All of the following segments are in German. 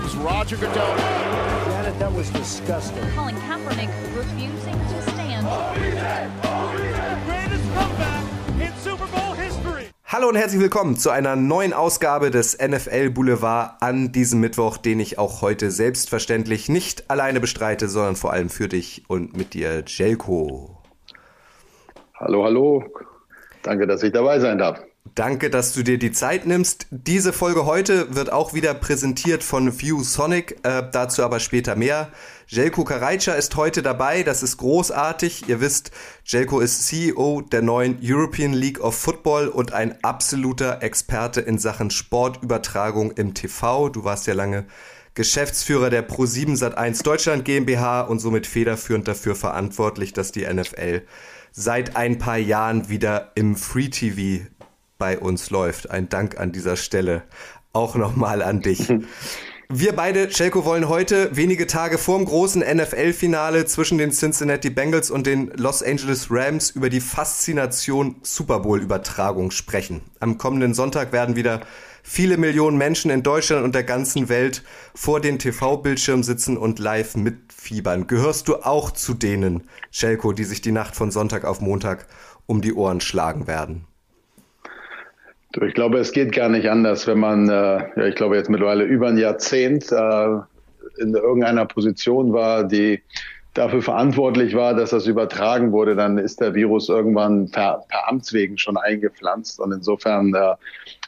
comes Roger Goodell. Janet, that was disgusting. Colin Kaepernick refusing to stand. greatest comeback in Super Bowl history. Hallo und herzlich willkommen zu einer neuen Ausgabe des NFL Boulevard an diesem Mittwoch, den ich auch heute selbstverständlich nicht alleine bestreite, sondern vor allem für dich und mit dir, Jelko. Hallo, hallo. Danke, dass ich dabei sein darf. Danke, dass du dir die Zeit nimmst. Diese Folge heute wird auch wieder präsentiert von ViewSonic, äh, dazu aber später mehr. Jelko Karajca ist heute dabei, das ist großartig. Ihr wisst, Jelko ist CEO der neuen European League of Football und ein absoluter Experte in Sachen Sportübertragung im TV. Du warst ja lange Geschäftsführer der Pro7 Sat1 Deutschland GmbH und somit federführend dafür verantwortlich, dass die NFL seit ein paar Jahren wieder im Free TV bei uns läuft. Ein Dank an dieser Stelle auch nochmal an dich. Wir beide, Schelko, wollen heute wenige Tage vor dem großen NFL-Finale zwischen den Cincinnati Bengals und den Los Angeles Rams über die Faszination Super Bowl-Übertragung sprechen. Am kommenden Sonntag werden wieder viele Millionen Menschen in Deutschland und der ganzen Welt vor den TV-Bildschirmen sitzen und live mitfiebern. Gehörst du auch zu denen, Schelko, die sich die Nacht von Sonntag auf Montag um die Ohren schlagen werden? Ich glaube, es geht gar nicht anders, wenn man, äh, ja, ich glaube, jetzt mittlerweile über ein Jahrzehnt äh, in irgendeiner Position war, die dafür verantwortlich war, dass das übertragen wurde, dann ist der Virus irgendwann per, per Amtswegen schon eingepflanzt. Und insofern äh,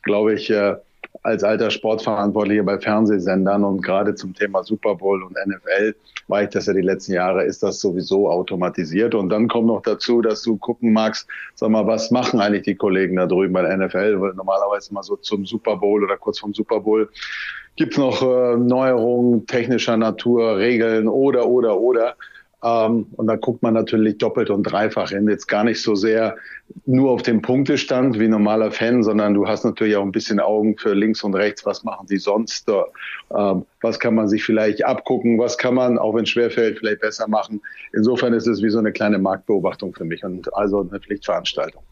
glaube ich, äh, als alter Sportverantwortlicher bei Fernsehsendern und gerade zum Thema Super Bowl und NFL war ich das ja die letzten Jahre, ist das sowieso automatisiert. Und dann kommt noch dazu, dass du gucken magst, sag mal, was machen eigentlich die Kollegen da drüben bei der NFL? Weil normalerweise mal so zum Super Bowl oder kurz vom Super Bowl gibt's noch äh, Neuerungen technischer Natur, Regeln oder, oder, oder. Ähm, und da guckt man natürlich doppelt und dreifach hin. Jetzt gar nicht so sehr nur auf den Punktestand wie normaler Fan, sondern du hast natürlich auch ein bisschen Augen für links und rechts. Was machen die sonst? Ähm, was kann man sich vielleicht abgucken? Was kann man, auch wenn es schwerfällt, vielleicht besser machen? Insofern ist es wie so eine kleine Marktbeobachtung für mich und also eine Pflichtveranstaltung.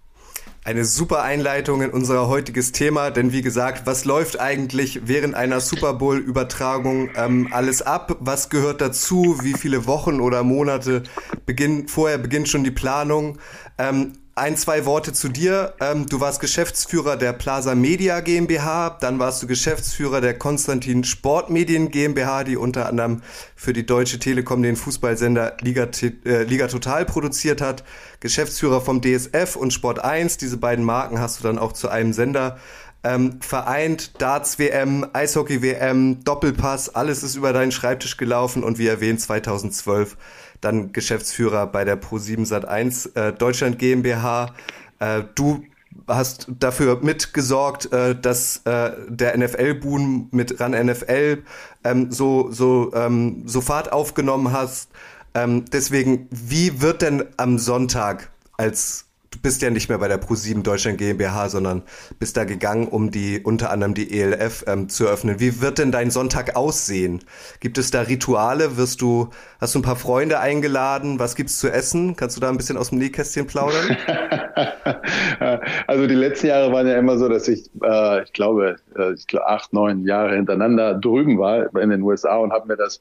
Eine super Einleitung in unser heutiges Thema, denn wie gesagt, was läuft eigentlich während einer Super Bowl-Übertragung ähm, alles ab? Was gehört dazu? Wie viele Wochen oder Monate beginnt, vorher beginnt schon die Planung? Ähm, ein, zwei Worte zu dir. Ähm, du warst Geschäftsführer der Plaza Media GmbH, dann warst du Geschäftsführer der Konstantin Sportmedien GmbH, die unter anderem für die Deutsche Telekom den Fußballsender Liga, äh, Liga Total produziert hat. Geschäftsführer vom DSF und Sport 1, diese beiden Marken hast du dann auch zu einem Sender ähm, vereint, Darts WM, Eishockey WM, Doppelpass, alles ist über deinen Schreibtisch gelaufen und wie erwähnt 2012 dann Geschäftsführer bei der Pro7 Sat1 äh, Deutschland GmbH. Äh, du hast dafür mitgesorgt, äh, dass äh, der NFL-Boom mit ran NFL ähm, so so ähm, so Fahrt aufgenommen hast. Ähm, deswegen, wie wird denn am Sonntag als du bist ja nicht mehr bei der Pro7 Deutschland GmbH, sondern bist da gegangen, um die unter anderem die ELF ähm, zu öffnen. Wie wird denn dein Sonntag aussehen? Gibt es da Rituale? Wirst du, hast du ein paar Freunde eingeladen? Was gibt's zu essen? Kannst du da ein bisschen aus dem Nähkästchen plaudern? also die letzten Jahre waren ja immer so, dass ich, äh, ich glaube, äh, ich glaube acht, neun Jahre hintereinander drüben war in den USA und habe mir das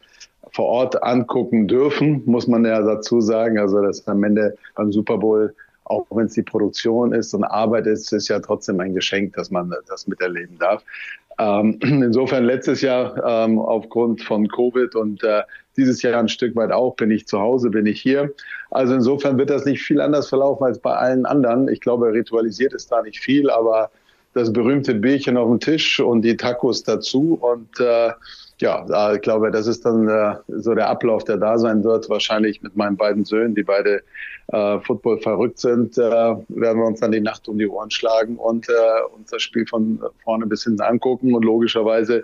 vor Ort angucken dürfen, muss man ja dazu sagen. Also das am Ende beim Super Bowl auch wenn es die Produktion ist und Arbeit ist, ist ja trotzdem ein Geschenk, dass man das miterleben darf. Ähm, insofern letztes Jahr ähm, aufgrund von Covid und äh, dieses Jahr ein Stück weit auch, bin ich zu Hause, bin ich hier. Also insofern wird das nicht viel anders verlaufen als bei allen anderen. Ich glaube, ritualisiert ist da nicht viel, aber das berühmte Bierchen auf dem Tisch und die Tacos dazu und äh, ja, ich glaube, das ist dann äh, so der Ablauf, der da sein wird. Wahrscheinlich mit meinen beiden Söhnen, die beide äh, Football verrückt sind, äh, werden wir uns dann die Nacht um die Ohren schlagen und äh, uns das Spiel von vorne bis hinten angucken. Und logischerweise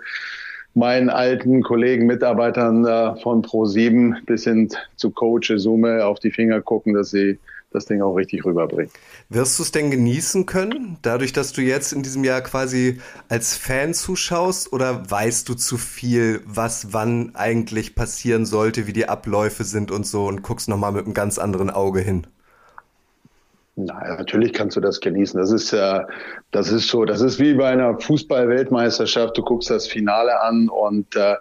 meinen alten Kollegen, Mitarbeitern äh, von Pro7 bis hin zu Coach Sume auf die Finger gucken, dass sie das Ding auch richtig rüberbringen. Wirst du es denn genießen können, dadurch, dass du jetzt in diesem Jahr quasi als Fan zuschaust oder weißt du zu viel, was wann eigentlich passieren sollte, wie die Abläufe sind und so und guckst nochmal mit einem ganz anderen Auge hin? Naja, natürlich kannst du das genießen. Das ist ja, das ist so, das ist wie bei einer Fußball-Weltmeisterschaft. Du guckst das Finale an und äh,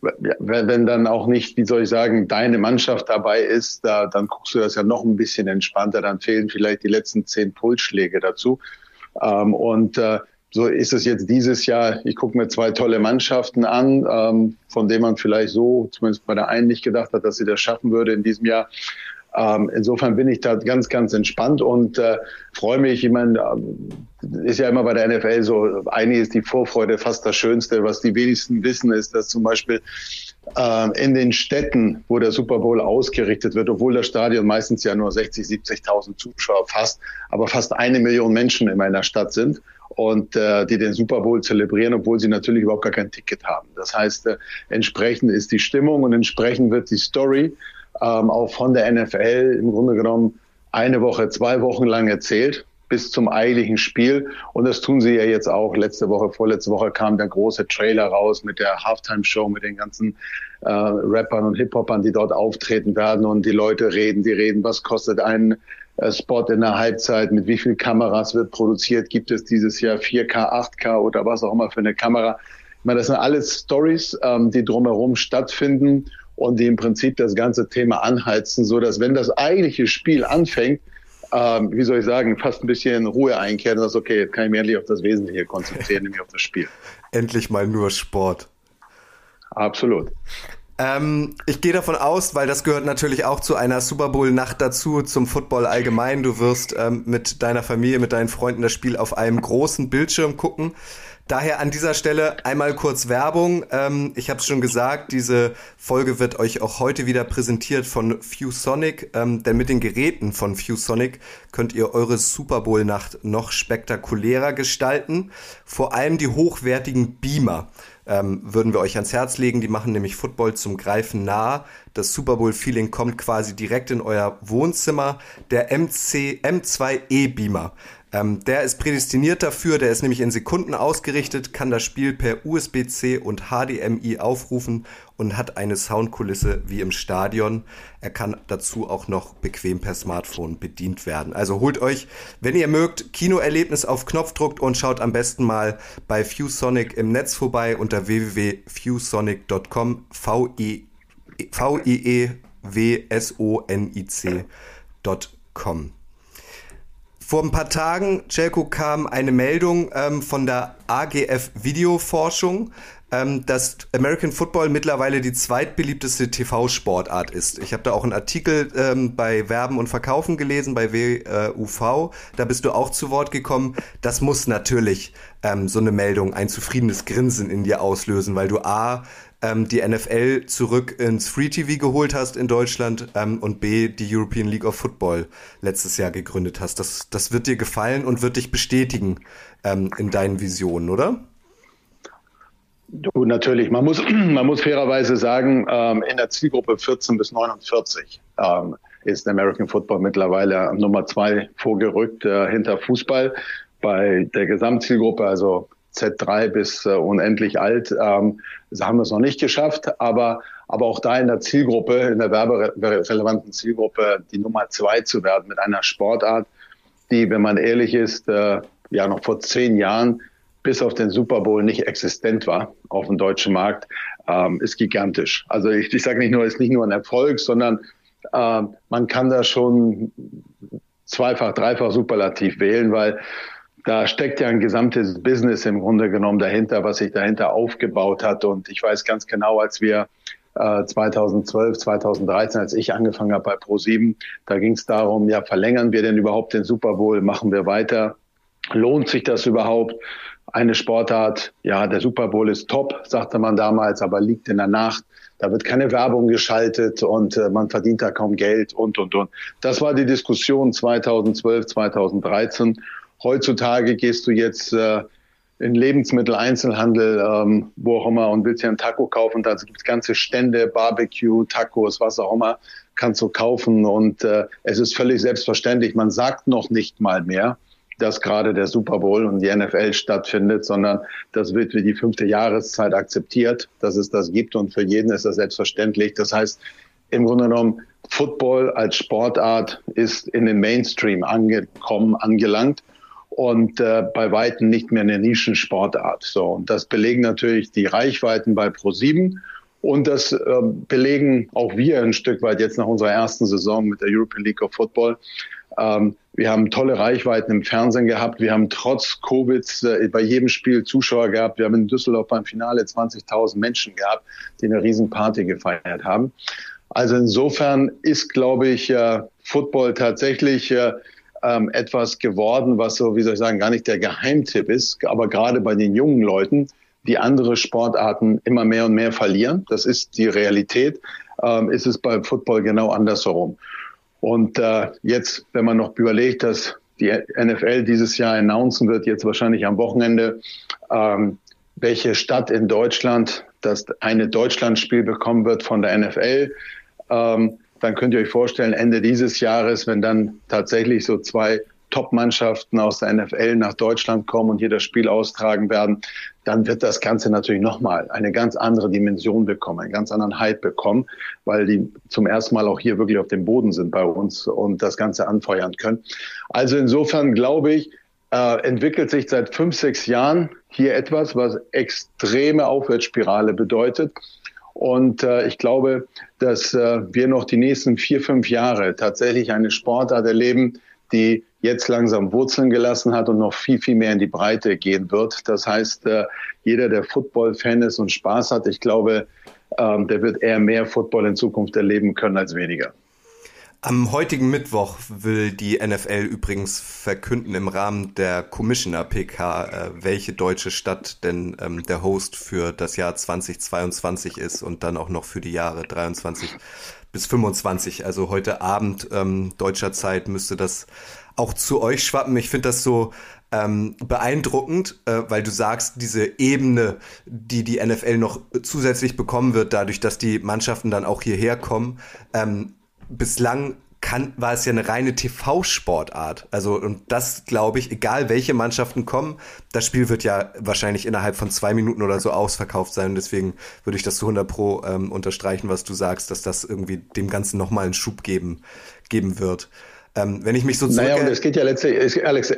wenn dann auch nicht, wie soll ich sagen, deine Mannschaft dabei ist, da, dann guckst du das ja noch ein bisschen entspannter, dann fehlen vielleicht die letzten zehn Pulsschläge dazu. Ähm, und äh, so ist es jetzt dieses Jahr. Ich gucke mir zwei tolle Mannschaften an, ähm, von denen man vielleicht so, zumindest bei der einen nicht gedacht hat, dass sie das schaffen würde in diesem Jahr. Ähm, insofern bin ich da ganz, ganz entspannt und äh, freue mich. Ich meine, äh, ist ja immer bei der NFL so, eigentlich ist die Vorfreude fast das Schönste. Was die wenigsten wissen, ist, dass zum Beispiel äh, in den Städten, wo der Super Bowl ausgerichtet wird, obwohl das Stadion meistens ja nur 60, 70.000 Zuschauer fasst, aber fast eine Million Menschen in meiner Stadt sind und äh, die den Super Bowl zelebrieren, obwohl sie natürlich überhaupt gar kein Ticket haben. Das heißt, äh, entsprechend ist die Stimmung und entsprechend wird die Story ähm, auch von der NFL im Grunde genommen eine Woche, zwei Wochen lang erzählt bis zum eigentlichen Spiel. Und das tun sie ja jetzt auch. Letzte Woche, vorletzte Woche kam der große Trailer raus mit der Halftime-Show, mit den ganzen äh, Rappern und Hip-Hopern, die dort auftreten werden. Und die Leute reden, die reden, was kostet ein äh, Spot in der Halbzeit, mit wie viel Kameras wird produziert, gibt es dieses Jahr 4K, 8K oder was auch immer für eine Kamera. Ich meine, das sind alles Stories, ähm, die drumherum stattfinden und die im Prinzip das ganze Thema anheizen, so dass wenn das eigentliche Spiel anfängt, ähm, wie soll ich sagen, fast ein bisschen Ruhe einkehrt und sagst, okay, jetzt kann ich mich endlich auf das Wesentliche konzentrieren, nämlich auf das Spiel. Endlich mal nur Sport. Absolut. Ähm, ich gehe davon aus, weil das gehört natürlich auch zu einer Super Bowl-Nacht dazu, zum Football allgemein. Du wirst ähm, mit deiner Familie, mit deinen Freunden das Spiel auf einem großen Bildschirm gucken. Daher an dieser Stelle einmal kurz Werbung. Ähm, ich habe es schon gesagt, diese Folge wird euch auch heute wieder präsentiert von ViewSonic, ähm, denn mit den Geräten von ViewSonic könnt ihr eure Super Bowl Nacht noch spektakulärer gestalten. Vor allem die hochwertigen Beamer ähm, würden wir euch ans Herz legen. Die machen nämlich Football zum Greifen nah. Das Super Bowl Feeling kommt quasi direkt in euer Wohnzimmer. Der MC M2E Beamer ähm, der ist prädestiniert dafür, der ist nämlich in Sekunden ausgerichtet, kann das Spiel per USB-C und HDMI aufrufen und hat eine Soundkulisse wie im Stadion. Er kann dazu auch noch bequem per Smartphone bedient werden. Also holt euch, wenn ihr mögt, Kinoerlebnis auf Knopfdruck und schaut am besten mal bei ViewSonic im Netz vorbei unter www.viewsonic.com V-I-E-W-S-O-N-I-C.com. Vor ein paar Tagen, Jelko, kam eine Meldung ähm, von der AGF Videoforschung, ähm, dass American Football mittlerweile die zweitbeliebteste TV-Sportart ist. Ich habe da auch einen Artikel ähm, bei Werben und Verkaufen gelesen, bei WUV. Da bist du auch zu Wort gekommen. Das muss natürlich ähm, so eine Meldung ein zufriedenes Grinsen in dir auslösen, weil du A, ähm, die NFL zurück ins Free TV geholt hast in Deutschland ähm, und B, die European League of Football letztes Jahr gegründet hast. Das, das wird dir gefallen und wird dich bestätigen ähm, in deinen Visionen, oder? Du, natürlich. Man muss, man muss fairerweise sagen, ähm, in der Zielgruppe 14 bis 49 ähm, ist American Football mittlerweile Nummer zwei vorgerückt äh, hinter Fußball. Bei der Gesamtzielgruppe, also Z3 bis äh, unendlich alt, ähm, haben wir es noch nicht geschafft, aber, aber auch da in der Zielgruppe, in der werberelevanten Zielgruppe, die Nummer zwei zu werden mit einer Sportart, die, wenn man ehrlich ist, äh, ja noch vor zehn Jahren bis auf den Super Bowl nicht existent war auf dem deutschen Markt, ähm, ist gigantisch. Also ich, ich sage nicht nur, ist nicht nur ein Erfolg, sondern äh, man kann da schon zweifach, dreifach superlativ wählen, weil da steckt ja ein gesamtes Business im Grunde genommen dahinter, was sich dahinter aufgebaut hat. Und ich weiß ganz genau, als wir äh, 2012, 2013, als ich angefangen habe bei Pro7, da ging es darum, ja, verlängern wir denn überhaupt den Super Bowl? Machen wir weiter? Lohnt sich das überhaupt? Eine Sportart, ja, der Super Bowl ist top, sagte man damals, aber liegt in der Nacht. Da wird keine Werbung geschaltet und äh, man verdient da kaum Geld und, und, und. Das war die Diskussion 2012, 2013. Heutzutage gehst du jetzt äh, in Lebensmitteleinzelhandel, ähm, wo auch immer, und willst dir einen Taco kaufen. Da gibt es ganze Stände, Barbecue, Tacos, was auch immer, kannst du kaufen. Und äh, es ist völlig selbstverständlich. Man sagt noch nicht mal mehr, dass gerade der Super Bowl und die NFL stattfindet, sondern das wird wie die fünfte Jahreszeit akzeptiert, dass es das gibt. Und für jeden ist das selbstverständlich. Das heißt, im Grunde genommen, Football als Sportart ist in den Mainstream angekommen, angelangt und äh, bei weitem nicht mehr eine Nischensportart. So, und das belegen natürlich die Reichweiten bei Pro7 Und das äh, belegen auch wir ein Stück weit jetzt nach unserer ersten Saison mit der European League of Football. Ähm, wir haben tolle Reichweiten im Fernsehen gehabt. Wir haben trotz Covid äh, bei jedem Spiel Zuschauer gehabt. Wir haben in Düsseldorf beim Finale 20.000 Menschen gehabt, die eine Riesenparty gefeiert haben. Also insofern ist, glaube ich, äh, Football tatsächlich äh, ähm, etwas geworden, was so, wie soll ich sagen, gar nicht der Geheimtipp ist, aber gerade bei den jungen Leuten, die andere Sportarten immer mehr und mehr verlieren. Das ist die Realität. Ähm, ist es beim Football genau andersherum. Und äh, jetzt, wenn man noch überlegt, dass die NFL dieses Jahr announcen wird, jetzt wahrscheinlich am Wochenende, ähm, welche Stadt in Deutschland das eine Deutschlandspiel bekommen wird von der NFL, ähm, dann könnt ihr euch vorstellen, Ende dieses Jahres, wenn dann tatsächlich so zwei Top-Mannschaften aus der NFL nach Deutschland kommen und hier das Spiel austragen werden, dann wird das Ganze natürlich nochmal eine ganz andere Dimension bekommen, einen ganz anderen Hype bekommen, weil die zum ersten Mal auch hier wirklich auf dem Boden sind bei uns und das Ganze anfeuern können. Also insofern glaube ich, äh, entwickelt sich seit fünf, sechs Jahren hier etwas, was extreme Aufwärtsspirale bedeutet. Und äh, ich glaube, dass äh, wir noch die nächsten vier, fünf Jahre tatsächlich eine Sportart erleben, die jetzt langsam Wurzeln gelassen hat und noch viel, viel mehr in die Breite gehen wird. Das heißt, äh, jeder, der Football-Fan ist und Spaß hat, ich glaube, ähm, der wird eher mehr Football in Zukunft erleben können als weniger. Am heutigen Mittwoch will die NFL übrigens verkünden im Rahmen der Commissioner PK, äh, welche deutsche Stadt denn ähm, der Host für das Jahr 2022 ist und dann auch noch für die Jahre 23 bis 25. Also heute Abend ähm, deutscher Zeit müsste das auch zu euch schwappen. Ich finde das so ähm, beeindruckend, äh, weil du sagst, diese Ebene, die die NFL noch zusätzlich bekommen wird, dadurch, dass die Mannschaften dann auch hierher kommen, ähm, bislang kann, war es ja eine reine TV-Sportart. Also, und das glaube ich, egal welche Mannschaften kommen, das Spiel wird ja wahrscheinlich innerhalb von zwei Minuten oder so ausverkauft sein. Und deswegen würde ich das zu 100 Pro ähm, unterstreichen, was du sagst, dass das irgendwie dem Ganzen nochmal einen Schub geben, geben wird. Ähm, wenn ich mich so Naja, und es geht ja letztlich, es, Alex,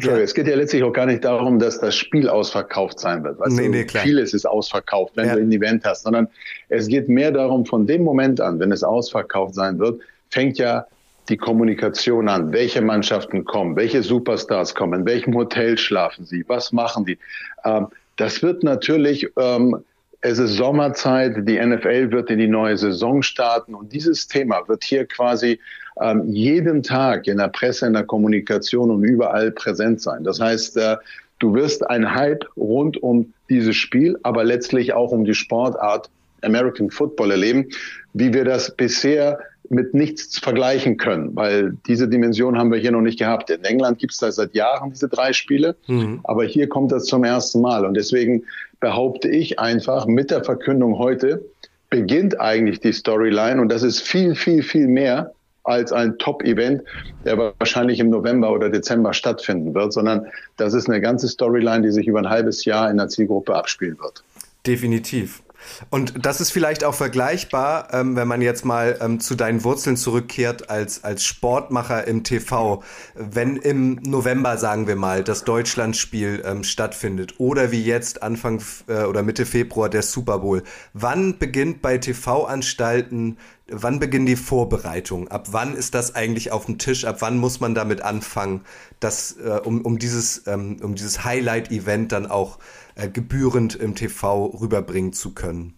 ja. es geht ja letztlich auch gar nicht darum, dass das Spiel ausverkauft sein wird. Weißt nee, nee, klar. Vieles ist ausverkauft, wenn ja. du ein Event hast, sondern es geht mehr darum, von dem Moment an, wenn es ausverkauft sein wird, fängt ja die Kommunikation an. Welche Mannschaften kommen? Welche Superstars kommen? In welchem Hotel schlafen sie? Was machen die? Ähm, das wird natürlich, ähm, es ist Sommerzeit, die NFL wird in die neue Saison starten und dieses Thema wird hier quasi ähm, jeden Tag in der Presse, in der Kommunikation und überall präsent sein. Das heißt, äh, du wirst ein Hype rund um dieses Spiel, aber letztlich auch um die Sportart American Football erleben, wie wir das bisher mit nichts vergleichen können, weil diese Dimension haben wir hier noch nicht gehabt. In England gibt es da seit Jahren diese drei Spiele, mhm. aber hier kommt das zum ersten Mal. Und deswegen behaupte ich einfach, mit der Verkündung heute beginnt eigentlich die Storyline und das ist viel, viel, viel mehr als ein Top-Event, der wahrscheinlich im November oder Dezember stattfinden wird, sondern das ist eine ganze Storyline, die sich über ein halbes Jahr in der Zielgruppe abspielen wird. Definitiv. Und das ist vielleicht auch vergleichbar, ähm, wenn man jetzt mal ähm, zu deinen Wurzeln zurückkehrt als, als Sportmacher im TV. Wenn im November, sagen wir mal, das Deutschlandspiel ähm, stattfindet oder wie jetzt Anfang äh, oder Mitte Februar der Super Bowl, wann beginnt bei TV-Anstalten wann beginnen die Vorbereitungen? Ab wann ist das eigentlich auf dem Tisch? Ab wann muss man damit anfangen, das, äh, um, um dieses, ähm, um dieses Highlight-Event dann auch äh, gebührend im TV rüberbringen zu können?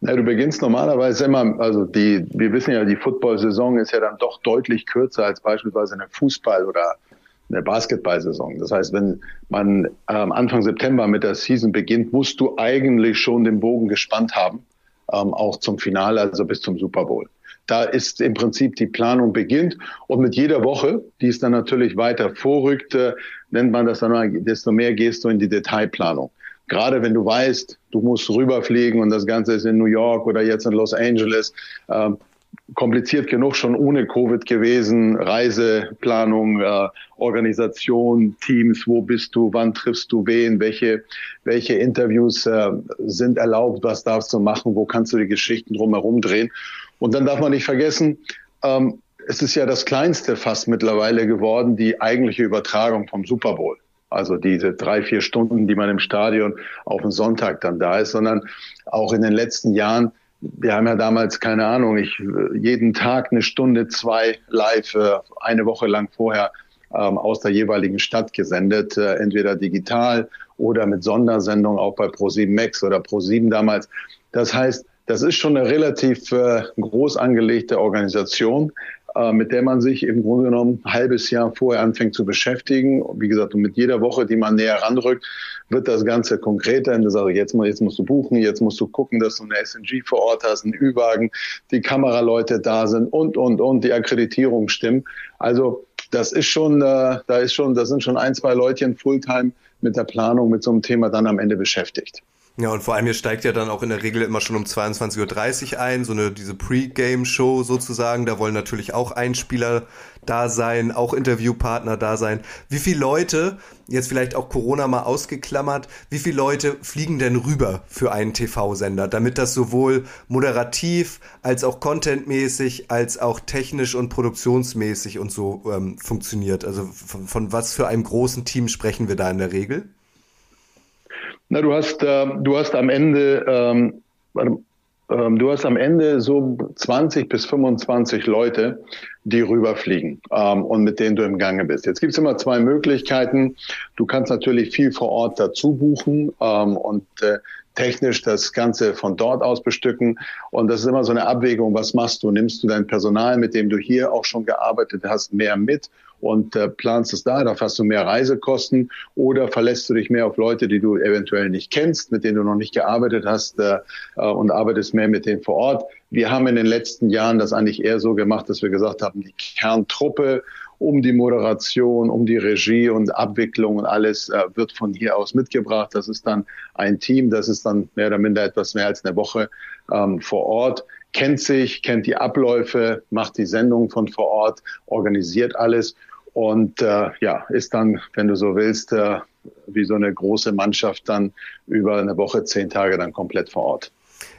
Na, du beginnst normalerweise immer, also die, wir wissen ja, die Football-Saison ist ja dann doch deutlich kürzer als beispielsweise eine Fußball- oder eine Basketball-Saison. Das heißt, wenn man ähm, Anfang September mit der Season beginnt, musst du eigentlich schon den Bogen gespannt haben ähm, auch zum Finale, also bis zum Super Bowl. Da ist im Prinzip die Planung beginnt und mit jeder Woche, die es dann natürlich weiter vorrückt, äh, nennt man das dann, desto mehr gehst du in die Detailplanung. Gerade wenn du weißt, du musst rüberfliegen und das Ganze ist in New York oder jetzt in Los Angeles, äh, kompliziert genug schon ohne Covid gewesen. Reiseplanung, äh, Organisation, Teams, wo bist du, wann triffst du wen, welche, welche Interviews äh, sind erlaubt, was darfst du machen, wo kannst du die Geschichten drumherum drehen. Und dann darf man nicht vergessen, ähm, es ist ja das kleinste fast mittlerweile geworden, die eigentliche Übertragung vom Super Bowl. Also diese drei, vier Stunden, die man im Stadion auf den Sonntag dann da ist, sondern auch in den letzten Jahren wir haben ja damals, keine Ahnung, ich jeden Tag eine Stunde, zwei live, äh, eine Woche lang vorher ähm, aus der jeweiligen Stadt gesendet, äh, entweder digital oder mit Sondersendung auch bei Pro7 Max oder Pro7 damals. Das heißt, das ist schon eine relativ äh, groß angelegte Organisation, mit der man sich im Grunde genommen ein halbes Jahr vorher anfängt zu beschäftigen. Wie gesagt, und mit jeder Woche, die man näher ranrückt, wird das Ganze konkreter. Und das also jetzt, jetzt musst du buchen, jetzt musst du gucken, dass du eine SNG vor Ort hast, einen Ü-Wagen, die Kameraleute da sind und, und, und, die Akkreditierung stimmen. Also das ist schon, äh, da ist schon, da sind schon ein, zwei Leutchen Fulltime mit der Planung, mit so einem Thema dann am Ende beschäftigt. Ja, und vor allem, ihr steigt ja dann auch in der Regel immer schon um 22.30 Uhr ein, so eine, diese Pre-Game-Show sozusagen. Da wollen natürlich auch Einspieler da sein, auch Interviewpartner da sein. Wie viele Leute, jetzt vielleicht auch Corona mal ausgeklammert, wie viele Leute fliegen denn rüber für einen TV-Sender, damit das sowohl moderativ als auch contentmäßig, als auch technisch und produktionsmäßig und so ähm, funktioniert? Also von, von was für einem großen Team sprechen wir da in der Regel? Na, du hast, äh, du hast am Ende, ähm, ähm, du hast am Ende so 20 bis 25 Leute, die rüberfliegen ähm, und mit denen du im Gange bist. Jetzt gibt's immer zwei Möglichkeiten. Du kannst natürlich viel vor Ort dazu buchen ähm, und äh, technisch das Ganze von dort aus bestücken. Und das ist immer so eine Abwägung, was machst du? Nimmst du dein Personal, mit dem du hier auch schon gearbeitet hast, mehr mit und äh, planst es da, da hast du mehr Reisekosten oder verlässt du dich mehr auf Leute, die du eventuell nicht kennst, mit denen du noch nicht gearbeitet hast äh, äh, und arbeitest mehr mit denen vor Ort. Wir haben in den letzten Jahren das eigentlich eher so gemacht, dass wir gesagt haben, die Kerntruppe um die Moderation, um die Regie und Abwicklung und alles äh, wird von hier aus mitgebracht. Das ist dann ein Team, das ist dann mehr oder minder etwas mehr als eine Woche ähm, vor Ort, kennt sich, kennt die Abläufe, macht die Sendung von vor Ort, organisiert alles und äh, ja, ist dann, wenn du so willst, äh, wie so eine große Mannschaft dann über eine Woche, zehn Tage dann komplett vor Ort.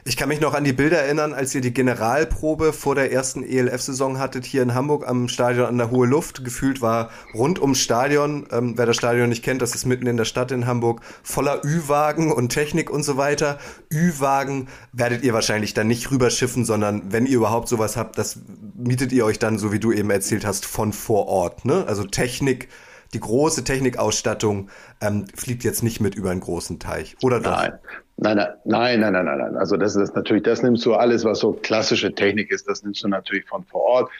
Ich kann mich noch an die Bilder erinnern, als ihr die Generalprobe vor der ersten ELF-Saison hattet hier in Hamburg am Stadion an der Hohe Luft. Gefühlt war rund ums Stadion, ähm, wer das Stadion nicht kennt, das ist mitten in der Stadt in Hamburg, voller Ü-Wagen und Technik und so weiter. Ü-Wagen werdet ihr wahrscheinlich dann nicht rüberschiffen, sondern wenn ihr überhaupt sowas habt, das mietet ihr euch dann, so wie du eben erzählt hast, von vor Ort. Ne? Also Technik die große Technikausstattung ähm, fliegt jetzt nicht mit über einen großen Teich, oder doch? Nein. Nein, nein, nein, nein, nein, nein. Also das ist natürlich, das nimmst du alles, was so klassische Technik ist, das nimmst du natürlich von vor Ort.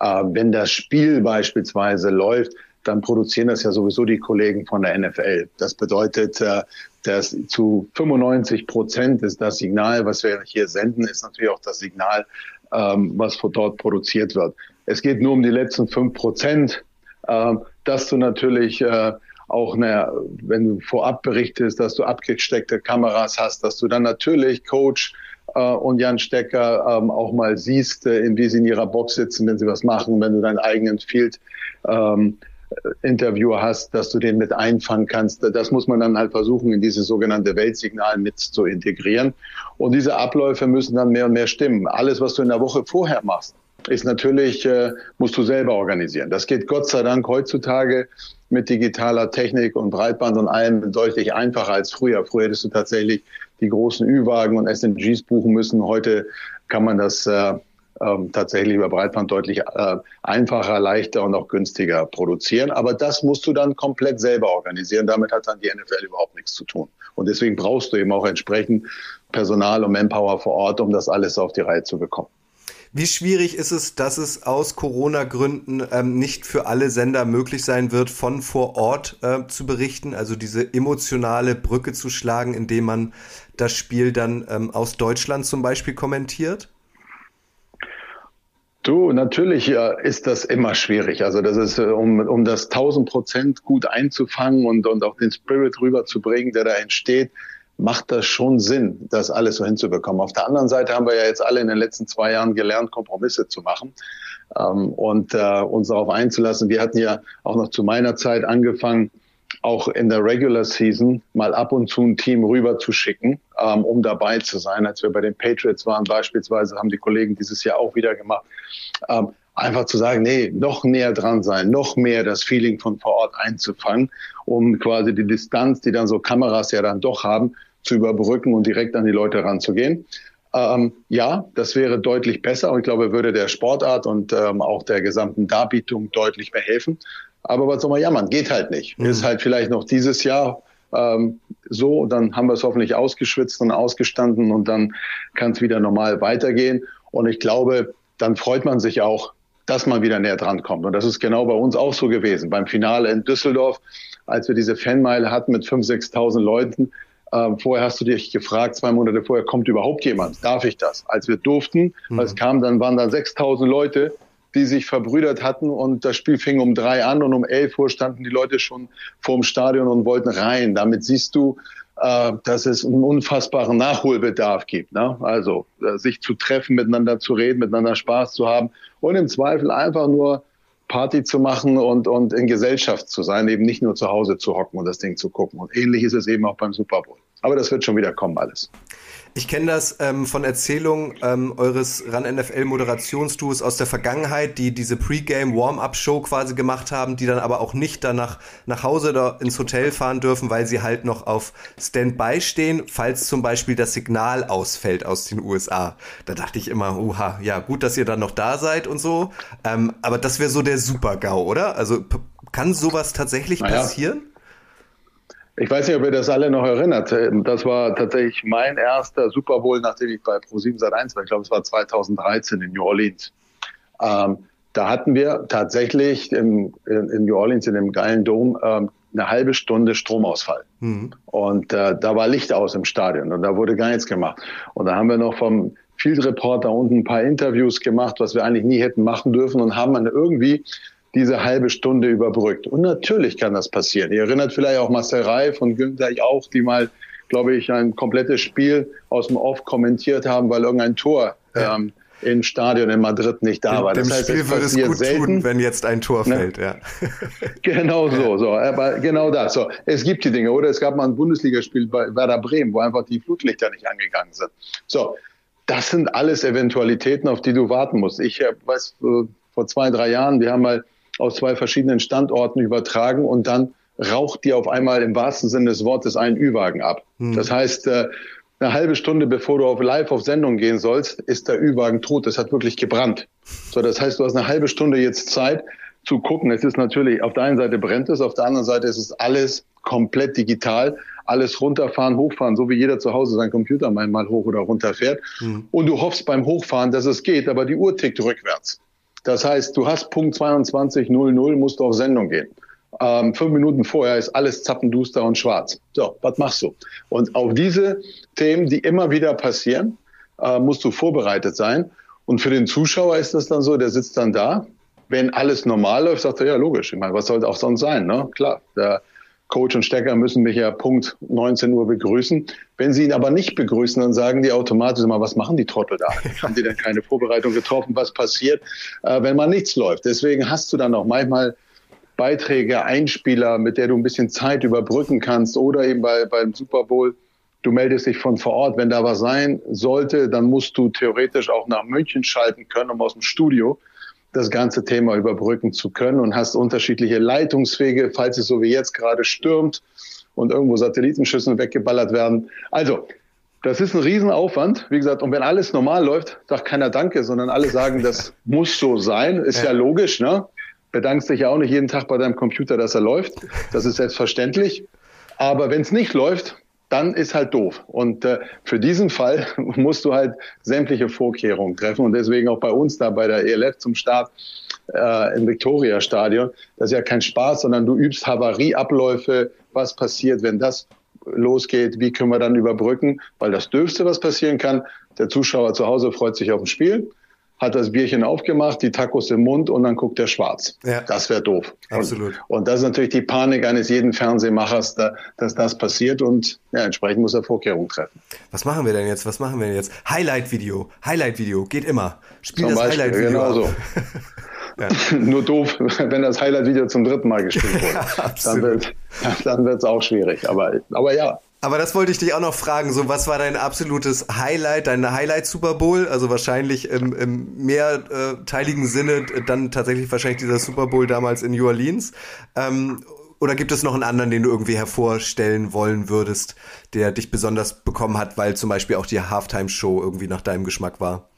Äh, wenn das Spiel beispielsweise läuft, dann produzieren das ja sowieso die Kollegen von der NFL. Das bedeutet, äh, dass zu 95 Prozent ist das Signal, was wir hier senden, ist natürlich auch das Signal, ähm, was von dort produziert wird. Es geht nur um die letzten fünf Prozent, dass du natürlich äh, auch, naja, wenn du vorab berichtest, dass du abgesteckte Kameras hast, dass du dann natürlich Coach äh, und Jan Stecker ähm, auch mal siehst, äh, in wie sie in ihrer Box sitzen, wenn sie was machen, wenn du deinen eigenen Field ähm, Interviewer hast, dass du den mit einfangen kannst. Das muss man dann halt versuchen, in dieses sogenannte Weltsignal mit zu integrieren. Und diese Abläufe müssen dann mehr und mehr stimmen. Alles, was du in der Woche vorher machst, ist natürlich, äh, musst du selber organisieren. Das geht Gott sei Dank heutzutage mit digitaler Technik und Breitband und allem deutlich einfacher als früher. Früher hättest du tatsächlich die großen Ü-Wagen und SNGs buchen müssen. Heute kann man das äh, ähm, tatsächlich über Breitband deutlich äh, einfacher, leichter und auch günstiger produzieren. Aber das musst du dann komplett selber organisieren. Damit hat dann die NFL überhaupt nichts zu tun. Und deswegen brauchst du eben auch entsprechend Personal und Manpower vor Ort, um das alles auf die Reihe zu bekommen. Wie schwierig ist es, dass es aus Corona-Gründen ähm, nicht für alle Sender möglich sein wird, von vor Ort äh, zu berichten, also diese emotionale Brücke zu schlagen, indem man das Spiel dann ähm, aus Deutschland zum Beispiel kommentiert? Du, natürlich ist das immer schwierig. Also das ist, äh, um, um das 1000 Prozent gut einzufangen und, und auch den Spirit rüberzubringen, der da entsteht, macht das schon Sinn, das alles so hinzubekommen. Auf der anderen Seite haben wir ja jetzt alle in den letzten zwei Jahren gelernt, Kompromisse zu machen ähm, und äh, uns darauf einzulassen. Wir hatten ja auch noch zu meiner Zeit angefangen, auch in der Regular Season mal ab und zu ein Team rüber zu schicken, ähm, um dabei zu sein. Als wir bei den Patriots waren beispielsweise, haben die Kollegen dieses Jahr auch wieder gemacht. Ähm, einfach zu sagen, nee, noch näher dran sein, noch mehr das Feeling von vor Ort einzufangen, um quasi die Distanz, die dann so Kameras ja dann doch haben, zu überbrücken und direkt an die Leute ranzugehen. Ähm, ja, das wäre deutlich besser und ich glaube, würde der Sportart und ähm, auch der gesamten Darbietung deutlich mehr helfen. Aber was soll man jammern? Geht halt nicht. Mhm. Ist halt vielleicht noch dieses Jahr ähm, so, dann haben wir es hoffentlich ausgeschwitzt und ausgestanden und dann kann es wieder normal weitergehen. Und ich glaube, dann freut man sich auch, dass man wieder näher dran kommt. Und das ist genau bei uns auch so gewesen. Beim Finale in Düsseldorf, als wir diese Fanmeile hatten mit 5.000, 6.000 Leuten, ähm, vorher hast du dich gefragt, zwei Monate vorher, kommt überhaupt jemand? Darf ich das? Als wir durften, mhm. als kam, dann waren da 6.000 Leute, die sich verbrüdert hatten und das Spiel fing um drei an und um elf Uhr standen die Leute schon vorm Stadion und wollten rein. Damit siehst du, äh, dass es einen unfassbaren Nachholbedarf gibt. Ne? Also äh, sich zu treffen, miteinander zu reden, miteinander Spaß zu haben und im Zweifel einfach nur Party zu machen und, und in Gesellschaft zu sein, eben nicht nur zu Hause zu hocken und das Ding zu gucken. Und ähnlich ist es eben auch beim Super Bowl. Aber das wird schon wieder kommen alles. Ich kenne das ähm, von Erzählungen ähm, eures RAN NFL Moderationsduos aus der Vergangenheit, die diese Pre-Game Warm-Up Show quasi gemacht haben, die dann aber auch nicht danach nach Hause da ins Hotel fahren dürfen, weil sie halt noch auf Standby stehen, falls zum Beispiel das Signal ausfällt aus den USA. Da dachte ich immer, uha, ja gut, dass ihr dann noch da seid und so. Ähm, aber das wäre so der Super-GAU, oder? Also kann sowas tatsächlich naja. passieren? Ich weiß nicht, ob ihr das alle noch erinnert. Das war tatsächlich mein erster Super Bowl, nachdem ich bei Pro7 Sat1 war. Ich glaube, es war 2013 in New Orleans. Ähm, da hatten wir tatsächlich im, in, in, New Orleans in dem geilen Dom ähm, eine halbe Stunde Stromausfall. Mhm. Und äh, da war Licht aus im Stadion und da wurde gar nichts gemacht. Und da haben wir noch vom Field Reporter unten ein paar Interviews gemacht, was wir eigentlich nie hätten machen dürfen und haben dann irgendwie diese halbe Stunde überbrückt. Und natürlich kann das passieren. Ihr erinnert vielleicht auch Marcel Reif und Günther auch, die mal, glaube ich, ein komplettes Spiel aus dem Off kommentiert haben, weil irgendein Tor ja. ähm, im Stadion in Madrid nicht da war. Das heißt, Spiel würde es gut selten. tun, wenn jetzt ein Tor ne? fällt. Ja. genau so, so. Aber genau das. So, es gibt die Dinge. Oder es gab mal ein Bundesligaspiel bei Werder Bremen, wo einfach die Flutlichter nicht angegangen sind. So, das sind alles Eventualitäten, auf die du warten musst. Ich weiß, vor zwei, drei Jahren, wir haben mal aus zwei verschiedenen Standorten übertragen und dann raucht dir auf einmal im wahrsten Sinne des Wortes ein Ü-Wagen ab. Hm. Das heißt, äh, eine halbe Stunde bevor du auf live auf Sendung gehen sollst, ist der Ü-Wagen tot. Es hat wirklich gebrannt. So, das heißt, du hast eine halbe Stunde jetzt Zeit zu gucken. Es ist natürlich, auf der einen Seite brennt es, auf der anderen Seite ist es alles komplett digital. Alles runterfahren, hochfahren, so wie jeder zu Hause seinen Computer mal hoch oder runter fährt. Hm. Und du hoffst beim Hochfahren, dass es geht, aber die Uhr tickt rückwärts. Das heißt, du hast Punkt 22.00, musst du auf Sendung gehen. Ähm, fünf Minuten vorher ist alles zappenduster und schwarz. So, was machst du? Und auf diese Themen, die immer wieder passieren, äh, musst du vorbereitet sein. Und für den Zuschauer ist das dann so, der sitzt dann da. Wenn alles normal läuft, sagt er, ja, logisch. Ich meine, was sollte auch sonst sein? Ne? Klar, der Coach und Stecker müssen mich ja Punkt 19 Uhr begrüßen. Wenn sie ihn aber nicht begrüßen, dann sagen die automatisch immer, was machen die Trottel da? Haben die denn keine Vorbereitung getroffen? Was passiert, äh, wenn mal nichts läuft? Deswegen hast du dann auch manchmal Beiträge, Einspieler, mit der du ein bisschen Zeit überbrücken kannst oder eben bei, beim Super Bowl. Du meldest dich von vor Ort. Wenn da was sein sollte, dann musst du theoretisch auch nach München schalten können, um aus dem Studio das ganze Thema überbrücken zu können und hast unterschiedliche Leitungswege, falls es so wie jetzt gerade stürmt und irgendwo Satellitenschüssen weggeballert werden. Also, das ist ein Riesenaufwand. Wie gesagt, und wenn alles normal läuft, sagt keiner Danke, sondern alle sagen, das muss so sein. Ist ja, ja logisch, ne? Bedankst dich ja auch nicht jeden Tag bei deinem Computer, dass er läuft. Das ist selbstverständlich. Aber wenn es nicht läuft, dann ist halt doof. Und äh, für diesen Fall musst du halt sämtliche Vorkehrungen treffen. Und deswegen auch bei uns da bei der ELF zum Start äh, im Victoria-Stadion. Das ist ja kein Spaß, sondern du übst Havarieabläufe, was passiert, wenn das losgeht, wie können wir dann überbrücken, weil das Dürfste, was passieren kann, der Zuschauer zu Hause freut sich auf ein Spiel, hat das Bierchen aufgemacht, die Tacos im Mund und dann guckt er schwarz. Ja. Das wäre doof. Absolut. Und, und, das ist natürlich die Panik eines jeden Fernsehmachers, da, dass das passiert und ja, entsprechend muss er Vorkehrungen treffen. Was machen wir denn jetzt? Was machen wir denn jetzt? Highlight-Video. Highlight-Video. Geht immer. Spiel Zum das Highlight-Video. Genau so. Ja. Nur doof, wenn das Highlight-Video zum dritten Mal gespielt wurde. Ja, dann wird wird's auch schwierig. Aber, aber ja, Aber das wollte ich dich auch noch fragen. So, was war dein absolutes Highlight, dein Highlight Super Bowl? Also wahrscheinlich im, im mehrteiligen Sinne dann tatsächlich wahrscheinlich dieser Super Bowl damals in New Orleans. Ähm, oder gibt es noch einen anderen, den du irgendwie hervorstellen wollen würdest, der dich besonders bekommen hat, weil zum Beispiel auch die Halftime-Show irgendwie nach deinem Geschmack war?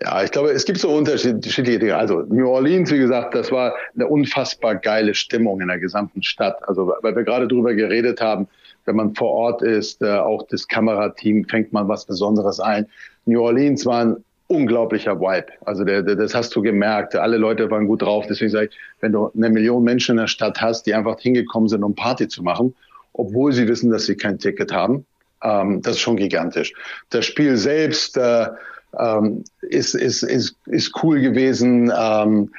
Ja, ich glaube, es gibt so unterschiedliche Dinge. Also New Orleans, wie gesagt, das war eine unfassbar geile Stimmung in der gesamten Stadt. Also weil wir gerade drüber geredet haben, wenn man vor Ort ist, äh, auch das Kamerateam fängt man was Besonderes ein. New Orleans war ein unglaublicher Vibe. Also der, der, das hast du gemerkt. Alle Leute waren gut drauf. Deswegen sage ich, wenn du eine Million Menschen in der Stadt hast, die einfach hingekommen sind, um Party zu machen, obwohl sie wissen, dass sie kein Ticket haben, ähm, das ist schon gigantisch. Das Spiel selbst äh, ähm, ist, ist, ist, ist cool gewesen. Ähm,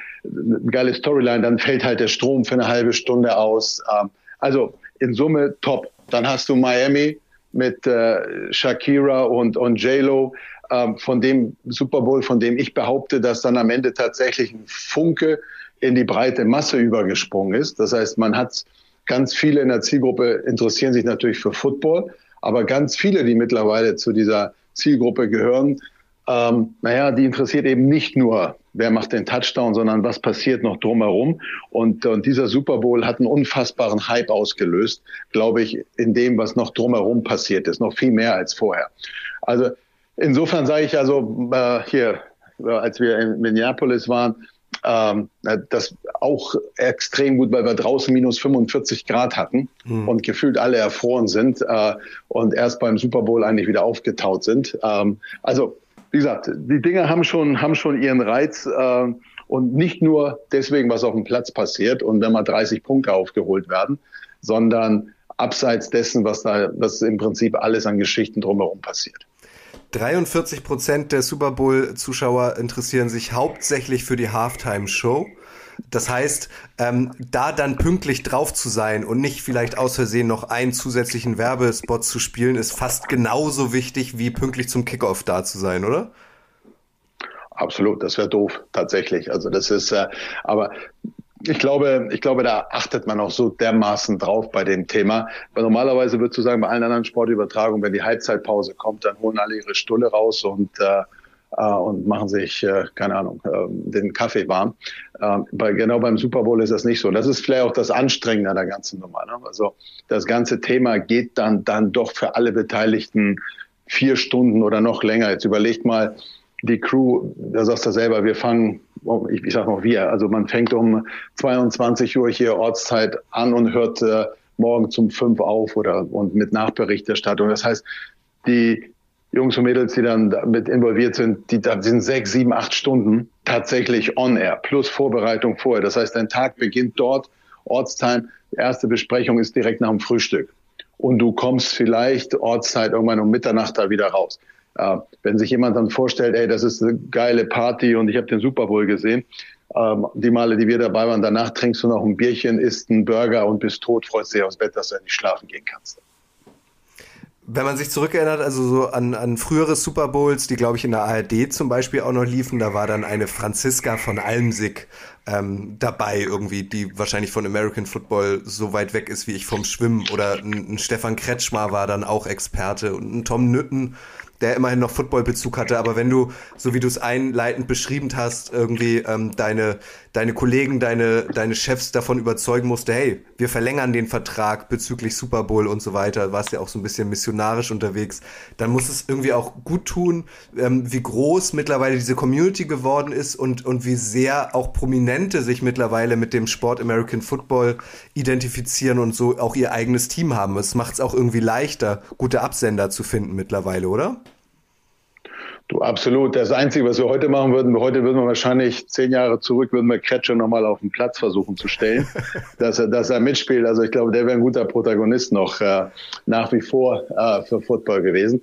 geile Storyline. Dann fällt halt der Strom für eine halbe Stunde aus. Ähm, also in Summe top. Dann hast du Miami mit äh, Shakira und, und J-Lo, ähm, von dem Super Bowl, von dem ich behaupte, dass dann am Ende tatsächlich ein Funke in die breite Masse übergesprungen ist. Das heißt, man hat ganz viele in der Zielgruppe interessieren sich natürlich für Football, aber ganz viele, die mittlerweile zu dieser Zielgruppe gehören, ähm, naja, die interessiert eben nicht nur, wer macht den Touchdown, sondern was passiert noch drumherum. Und, und dieser Super Bowl hat einen unfassbaren Hype ausgelöst, glaube ich, in dem, was noch drumherum passiert ist, noch viel mehr als vorher. Also insofern sage ich also äh, hier, äh, als wir in Minneapolis waren, ähm, das auch extrem gut, weil wir draußen minus 45 Grad hatten mhm. und gefühlt alle erfroren sind äh, und erst beim Super Bowl eigentlich wieder aufgetaut sind. Ähm, also wie gesagt, die Dinge haben schon, haben schon ihren Reiz äh, und nicht nur deswegen, was auf dem Platz passiert und wenn mal 30 Punkte aufgeholt werden, sondern abseits dessen, was da, was im Prinzip alles an Geschichten drumherum passiert. 43 Prozent der Super Bowl-Zuschauer interessieren sich hauptsächlich für die Halftime-Show. Das heißt, ähm, da dann pünktlich drauf zu sein und nicht vielleicht aus Versehen noch einen zusätzlichen Werbespot zu spielen, ist fast genauso wichtig wie pünktlich zum Kickoff da zu sein, oder? Absolut, das wäre doof, tatsächlich. Also das ist, äh, aber ich glaube, ich glaube, da achtet man auch so dermaßen drauf bei dem Thema. Weil normalerweise würdest du sagen, bei allen anderen Sportübertragungen, wenn die Halbzeitpause kommt, dann holen alle ihre Stulle raus und äh, und machen sich, äh, keine Ahnung, äh, den Kaffee warm. Äh, bei, genau beim Super Bowl ist das nicht so. Das ist vielleicht auch das Anstrengende an der ganzen Nummer. Ne? Also das ganze Thema geht dann, dann doch für alle Beteiligten vier Stunden oder noch länger. Jetzt überlegt mal, die Crew, da sagst du selber, wir fangen, ich, ich sag noch wir, also man fängt um 22 Uhr hier Ortszeit an und hört äh, morgen zum fünf auf oder und mit Nachberichterstattung. Das heißt, die Jungs und Mädels, die dann mit involviert sind, die da sind sechs, sieben, acht Stunden tatsächlich on air plus Vorbereitung vorher. Das heißt, dein Tag beginnt dort, Ortstime, erste Besprechung ist direkt nach dem Frühstück. Und du kommst vielleicht Ortszeit irgendwann um Mitternacht da wieder raus. Äh, wenn sich jemand dann vorstellt, ey, das ist eine geile Party und ich habe den Super Bowl gesehen, ähm, die Male, die wir dabei waren, danach trinkst du noch ein Bierchen, isst einen Burger und bist tot, freust dich aufs Bett, dass du nicht schlafen gehen kannst wenn man sich zurückerinnert, also so an, an frühere Super Bowls, die glaube ich in der ARD zum Beispiel auch noch liefen, da war dann eine Franziska von Almsig ähm, dabei irgendwie, die wahrscheinlich von American Football so weit weg ist wie ich vom Schwimmen oder ein, ein Stefan Kretschmer war dann auch Experte und ein Tom Nütten der immerhin noch Football-Bezug hatte. Aber wenn du, so wie du es einleitend beschrieben hast, irgendwie ähm, deine, deine Kollegen, deine, deine Chefs davon überzeugen musste, hey, wir verlängern den Vertrag bezüglich Super Bowl und so weiter, warst ja auch so ein bisschen missionarisch unterwegs, dann muss es irgendwie auch gut tun, ähm, wie groß mittlerweile diese Community geworden ist und, und wie sehr auch Prominente sich mittlerweile mit dem Sport American Football identifizieren und so auch ihr eigenes Team haben. Es macht es auch irgendwie leichter, gute Absender zu finden mittlerweile, oder? Du, absolut. Das Einzige, was wir heute machen würden, heute würden wir wahrscheinlich zehn Jahre zurück, würden wir Kretscher nochmal auf den Platz versuchen zu stellen, dass er, dass er mitspielt. Also ich glaube, der wäre ein guter Protagonist noch äh, nach wie vor äh, für Football gewesen.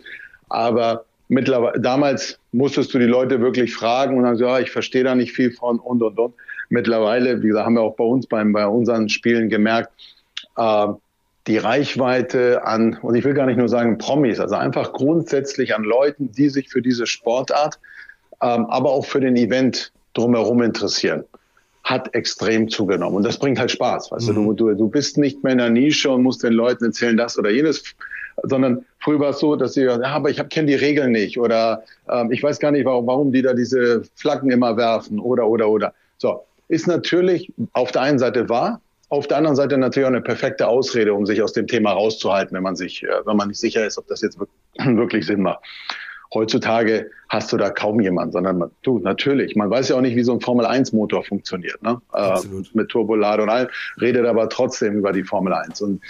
Aber mittlerweile, damals musstest du die Leute wirklich fragen und dann so, ja, ich verstehe da nicht viel von und und und. Mittlerweile, wie gesagt, haben wir auch bei uns beim, bei unseren Spielen gemerkt, äh, die Reichweite an, und ich will gar nicht nur sagen Promis, also einfach grundsätzlich an Leuten, die sich für diese Sportart, ähm, aber auch für den Event drumherum interessieren. hat extrem zugenommen. Und das bringt halt Spaß. Weißt mhm. du, du, du bist nicht mehr in der Nische und musst den Leuten erzählen das oder jenes, sondern früher war es so, dass sie, ja, aber ich kenne die Regeln nicht oder ähm, ich weiß gar nicht, warum, warum die da diese Flaggen immer werfen oder, oder, oder. So, ist natürlich auf der einen Seite wahr, auf der anderen Seite natürlich auch eine perfekte Ausrede, um sich aus dem Thema rauszuhalten, wenn man sich, äh, wenn man nicht sicher ist, ob das jetzt wirklich Sinn macht. Heutzutage hast du da kaum jemanden, sondern du, natürlich. Man weiß ja auch nicht, wie so ein Formel-1-Motor funktioniert, ne? Äh, mit Turbolade und allem, redet aber trotzdem über die Formel 1. Und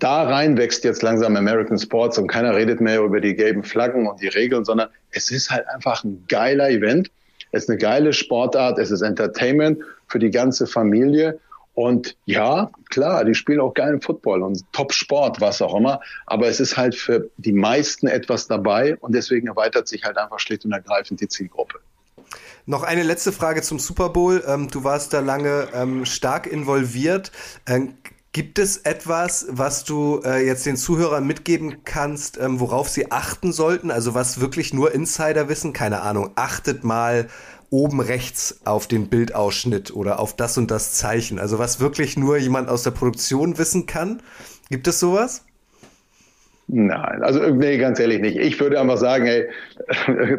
da rein wächst jetzt langsam American Sports und keiner redet mehr über die gelben Flaggen und die Regeln, sondern es ist halt einfach ein geiler Event. Es ist eine geile Sportart, es ist Entertainment für die ganze Familie und ja, klar, die spielen auch geilen Football und Top-Sport, was auch immer. Aber es ist halt für die meisten etwas dabei und deswegen erweitert sich halt einfach schlicht und ergreifend die Zielgruppe. Noch eine letzte Frage zum Super Bowl. Ähm, du warst da lange ähm, stark involviert. Ähm, gibt es etwas, was du äh, jetzt den Zuhörern mitgeben kannst, worauf sie achten sollten? Also was wirklich nur Insider wissen? Keine Ahnung. Achtet mal oben rechts auf den Bildausschnitt oder auf das und das Zeichen. Also was wirklich nur jemand aus der Produktion wissen kann. Gibt es sowas? Nein, also nee, ganz ehrlich nicht. Ich würde einfach sagen, ey,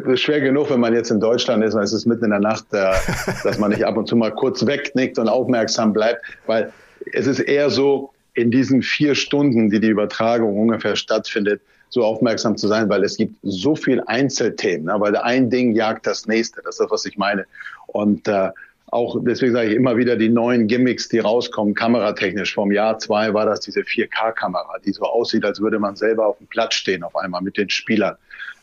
ist schwer genug, wenn man jetzt in Deutschland ist, und es ist mitten in der Nacht, äh, dass man nicht ab und zu mal kurz wegnickt und aufmerksam bleibt, weil es ist eher so, in diesen vier Stunden, die die Übertragung ungefähr stattfindet, so aufmerksam zu sein, weil es gibt so viel Einzelthemen, ne? weil ein Ding jagt das nächste. Das ist das, was ich meine. Und äh, auch deswegen sage ich immer wieder die neuen Gimmicks, die rauskommen, kameratechnisch. Vom Jahr zwei war das diese 4K-Kamera, die so aussieht, als würde man selber auf dem Platz stehen auf einmal mit den Spielern.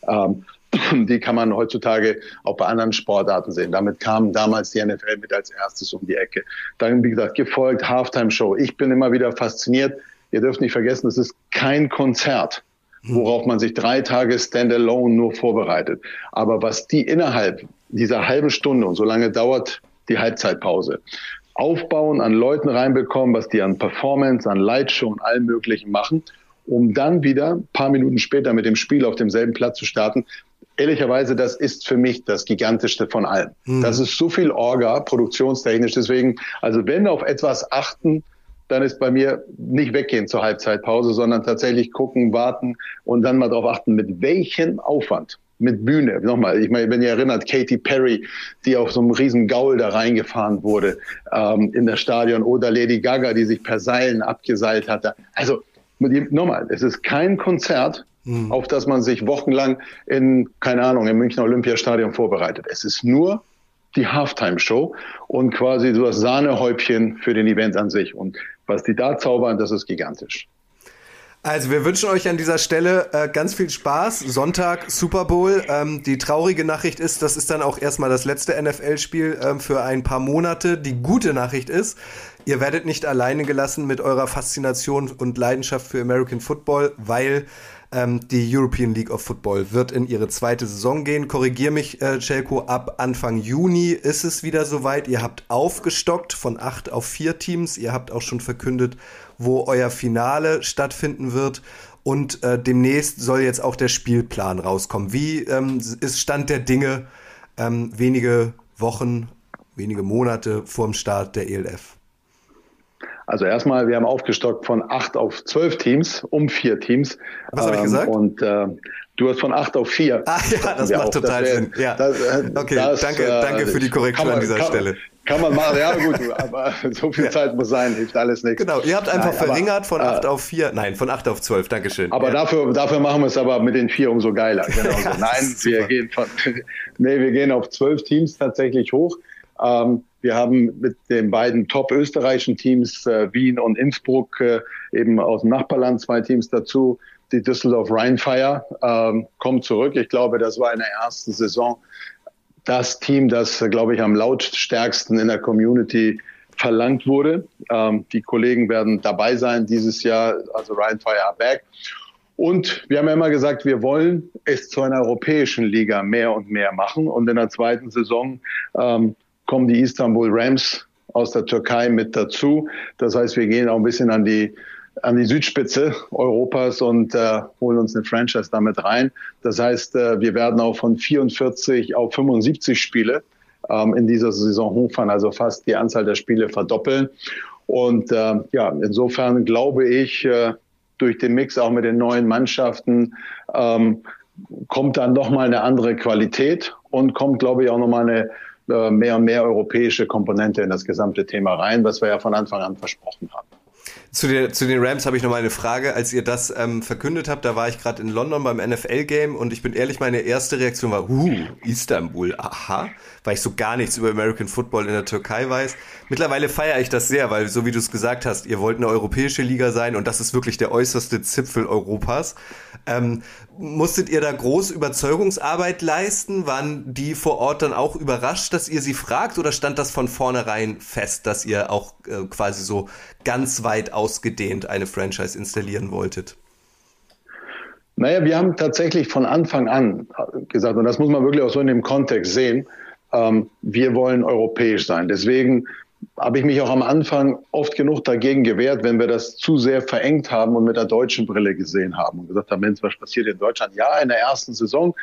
Ähm, die kann man heutzutage auch bei anderen Sportarten sehen. Damit kam damals die NFL mit als erstes um die Ecke. Dann, wie gesagt, gefolgt Halftime Show. Ich bin immer wieder fasziniert. Ihr dürft nicht vergessen, es ist kein Konzert. Hm. worauf man sich drei Tage Standalone nur vorbereitet. Aber was die innerhalb dieser halben Stunde, und so lange dauert die Halbzeitpause, aufbauen, an Leuten reinbekommen, was die an Performance, an Lightshow und allem Möglichen machen, um dann wieder ein paar Minuten später mit dem Spiel auf demselben Platz zu starten. Ehrlicherweise, das ist für mich das gigantischste von allem. Mhm. Das ist so viel Orga, produktionstechnisch. Deswegen, also wenn auf etwas achten, dann ist bei mir nicht weggehen zur Halbzeitpause, sondern tatsächlich gucken, warten und dann mal darauf achten, mit welchem Aufwand mit Bühne. Nochmal, ich meine, wenn ihr erinnert, Katy Perry, die auf so einem riesen Gaul da reingefahren wurde ähm, in das Stadion, oder Lady Gaga, die sich per Seilen abgeseilt hatte. Also nochmal, es ist kein Konzert, mhm. auf das man sich wochenlang in, keine Ahnung, im Münchner Olympiastadion vorbereitet. Es ist nur die Halftime-Show und quasi so das Sahnehäubchen für den Event an sich. Und was die da zaubern, das ist gigantisch. Also wir wünschen euch an dieser Stelle äh, ganz viel Spaß. Sonntag Super Bowl. Ähm, die traurige Nachricht ist, das ist dann auch erstmal das letzte NFL-Spiel ähm, für ein paar Monate. Die gute Nachricht ist, ihr werdet nicht alleine gelassen mit eurer Faszination und Leidenschaft für American Football, weil ähm, die European League of Football wird in ihre zweite Saison gehen. Korrigier mich, äh, Celko, ab Anfang Juni ist es wieder soweit. Ihr habt aufgestockt von acht auf vier Teams. Ihr habt auch schon verkündet, wo euer Finale stattfinden wird. Und äh, demnächst soll jetzt auch der Spielplan rauskommen. Wie ähm, ist Stand der Dinge ähm, wenige Wochen, wenige Monate vor dem Start der ELF? Also erstmal, wir haben aufgestockt von acht auf zwölf Teams, um vier Teams. Was habe ich gesagt? Ähm, und äh, du hast von acht auf vier. Ah ja, das macht auch. total Sinn. Ja. Das, äh, okay, das, danke, äh, danke für die Korrektur man, an dieser kann, Stelle. Kann man machen, ja gut, aber so viel ja. Zeit muss sein, hilft alles nichts. Genau, ihr habt einfach Nein, verringert von acht äh, auf vier. Nein, von acht auf zwölf, Dankeschön. Aber ja. dafür, dafür machen wir es aber mit den vier umso geiler. Genau so. Nein, wir gehen, von, nee, wir gehen auf zwölf Teams tatsächlich hoch. Ähm, wir haben mit den beiden top österreichischen Teams, äh, Wien und Innsbruck, äh, eben aus dem Nachbarland zwei Teams dazu. Die Düsseldorf Rheinfire ähm, kommt zurück. Ich glaube, das war in der ersten Saison das Team, das, glaube ich, am lautstärksten in der Community verlangt wurde. Ähm, die Kollegen werden dabei sein dieses Jahr, also Rheinfire are back. Und wir haben ja immer gesagt, wir wollen es zu einer europäischen Liga mehr und mehr machen. Und in der zweiten Saison ähm, kommen die Istanbul Rams aus der Türkei mit dazu. Das heißt, wir gehen auch ein bisschen an die an die Südspitze Europas und äh, holen uns eine Franchise damit rein. Das heißt, äh, wir werden auch von 44 auf 75 Spiele ähm, in dieser Saison hochfahren, also fast die Anzahl der Spiele verdoppeln. Und äh, ja, insofern glaube ich, äh, durch den Mix auch mit den neuen Mannschaften ähm, kommt dann nochmal eine andere Qualität und kommt, glaube ich, auch nochmal eine äh, mehr und mehr europäische Komponente in das gesamte Thema rein, was wir ja von Anfang an versprochen haben. Zu, der, zu den Rams habe ich noch mal eine Frage. Als ihr das ähm, verkündet habt, da war ich gerade in London beim NFL-Game und ich bin ehrlich, meine erste Reaktion war, huh, Istanbul, aha, weil ich so gar nichts über American Football in der Türkei weiß. Mittlerweile feiere ich das sehr, weil so wie du es gesagt hast, ihr wollt eine europäische Liga sein und das ist wirklich der äußerste Zipfel Europas. Ähm, musstet ihr da groß Überzeugungsarbeit leisten? Waren die vor Ort dann auch überrascht, dass ihr sie fragt oder stand das von vornherein fest, dass ihr auch äh, quasi so ganz weit ausgedehnt eine Franchise installieren wolltet? Naja, wir haben tatsächlich von Anfang an gesagt, und das muss man wirklich auch so in dem Kontext sehen, ähm, wir wollen europäisch sein. Deswegen habe ich mich auch am Anfang oft genug dagegen gewehrt, wenn wir das zu sehr verengt haben und mit der deutschen Brille gesehen haben und gesagt haben, Mensch, was passiert in Deutschland? Ja, in der ersten Saison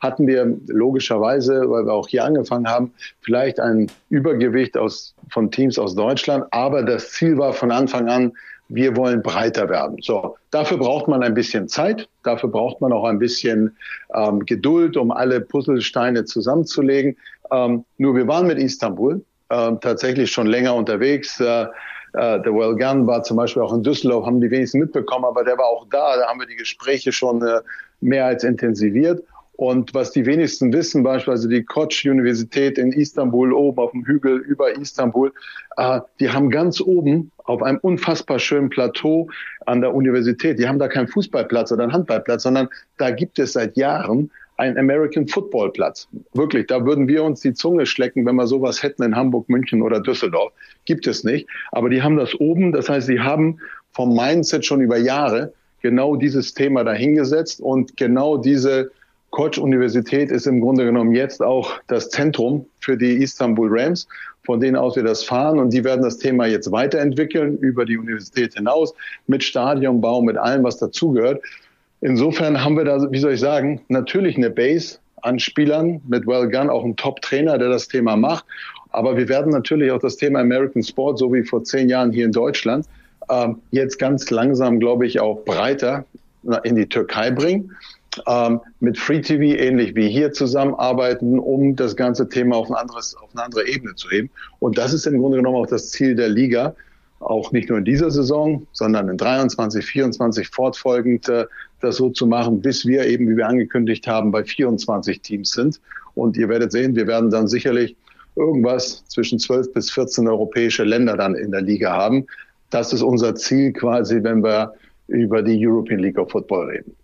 hatten wir logischerweise, weil wir auch hier angefangen haben, vielleicht ein Übergewicht aus, von Teams aus Deutschland, aber das Ziel war von Anfang an, wir wollen breiter werden. So, dafür braucht man ein bisschen Zeit, dafür braucht man auch ein bisschen ähm, Geduld, um alle Puzzlesteine zusammenzulegen. Ähm, nur wir waren mit Istanbul äh, tatsächlich schon länger unterwegs. Äh, äh, der Well Gun war zum Beispiel auch in Düsseldorf, haben die wenigsten mitbekommen, aber der war auch da. Da haben wir die Gespräche schon äh, mehr als intensiviert. Und was die wenigsten wissen, beispielsweise die Koç Universität in Istanbul, oben auf dem Hügel über Istanbul, äh, die haben ganz oben auf einem unfassbar schönen Plateau an der Universität, die haben da keinen Fußballplatz oder einen Handballplatz, sondern da gibt es seit Jahren ein American Football Platz. Wirklich, da würden wir uns die Zunge schlecken, wenn wir sowas hätten in Hamburg, München oder Düsseldorf. Gibt es nicht. Aber die haben das oben. Das heißt, sie haben vom Mindset schon über Jahre genau dieses Thema dahingesetzt und genau diese Koç-Universität ist im Grunde genommen jetzt auch das Zentrum für die Istanbul Rams, von denen aus wir das fahren. Und die werden das Thema jetzt weiterentwickeln über die Universität hinaus mit Stadionbau, mit allem, was dazugehört. Insofern haben wir da, wie soll ich sagen, natürlich eine Base an Spielern mit Well Gun, auch ein Top-Trainer, der das Thema macht. Aber wir werden natürlich auch das Thema American Sport, so wie vor zehn Jahren hier in Deutschland, ähm, jetzt ganz langsam, glaube ich, auch breiter in die Türkei bringen. Ähm, mit Free TV ähnlich wie hier zusammenarbeiten, um das ganze Thema auf, ein anderes, auf eine andere Ebene zu heben. Und das ist im Grunde genommen auch das Ziel der Liga, auch nicht nur in dieser Saison, sondern in 23, 24 fortfolgend äh, das so zu machen, bis wir eben, wie wir angekündigt haben, bei 24 Teams sind. Und ihr werdet sehen, wir werden dann sicherlich irgendwas zwischen 12 bis 14 europäische Länder dann in der Liga haben. Das ist unser Ziel quasi, wenn wir über die European League of Football reden.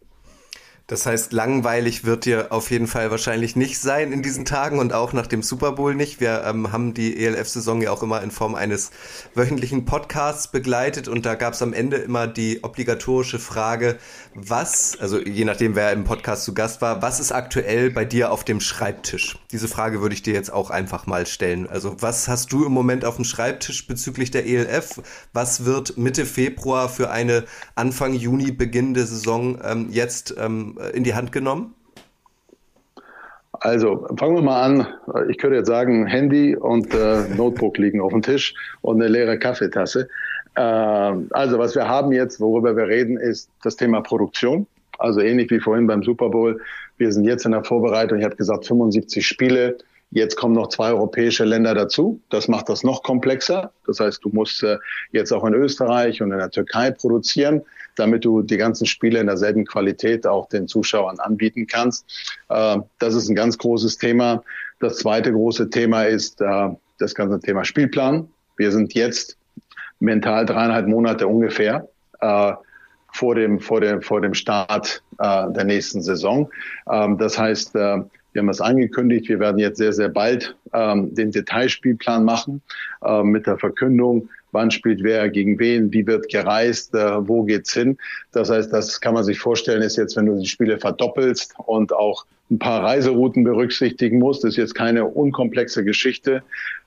Das heißt, langweilig wird dir auf jeden Fall wahrscheinlich nicht sein in diesen Tagen und auch nach dem Super Bowl nicht. Wir ähm, haben die ELF-Saison ja auch immer in Form eines wöchentlichen Podcasts begleitet und da gab es am Ende immer die obligatorische Frage, was, also je nachdem, wer im Podcast zu Gast war, was ist aktuell bei dir auf dem Schreibtisch? Diese Frage würde ich dir jetzt auch einfach mal stellen. Also was hast du im Moment auf dem Schreibtisch bezüglich der ELF? Was wird Mitte Februar für eine Anfang Juni beginnende Saison ähm, jetzt ähm, äh, in die Hand genommen? Also fangen wir mal an. Ich könnte jetzt sagen, Handy und äh, Notebook liegen auf dem Tisch und eine leere Kaffeetasse. Äh, also was wir haben jetzt, worüber wir reden, ist das Thema Produktion. Also ähnlich wie vorhin beim Super Bowl. Wir sind jetzt in der Vorbereitung. Ich habe gesagt 75 Spiele. Jetzt kommen noch zwei europäische Länder dazu. Das macht das noch komplexer. Das heißt, du musst äh, jetzt auch in Österreich und in der Türkei produzieren damit du die ganzen Spiele in derselben Qualität auch den Zuschauern anbieten kannst. Äh, das ist ein ganz großes Thema. Das zweite große Thema ist äh, das ganze Thema Spielplan. Wir sind jetzt mental dreieinhalb Monate ungefähr äh, vor dem, vor dem, vor dem Start der nächsten Saison. Ähm, das heißt, wir haben es angekündigt, wir werden jetzt sehr, sehr bald ähm, den Detailspielplan machen mit der Verkündung wann spielt wer gegen wen, wie wird gereist, äh, wo geht's hin. Das heißt, das kann man sich vorstellen, ist jetzt, wenn du die Spiele verdoppelst und auch ein paar Reiserouten berücksichtigen musst, ist jetzt keine unkomplexe Geschichte.